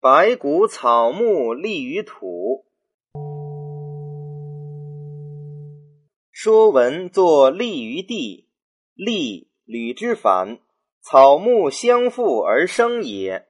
白骨草木立于土。说文作立于地，立履之反，草木相附而生也。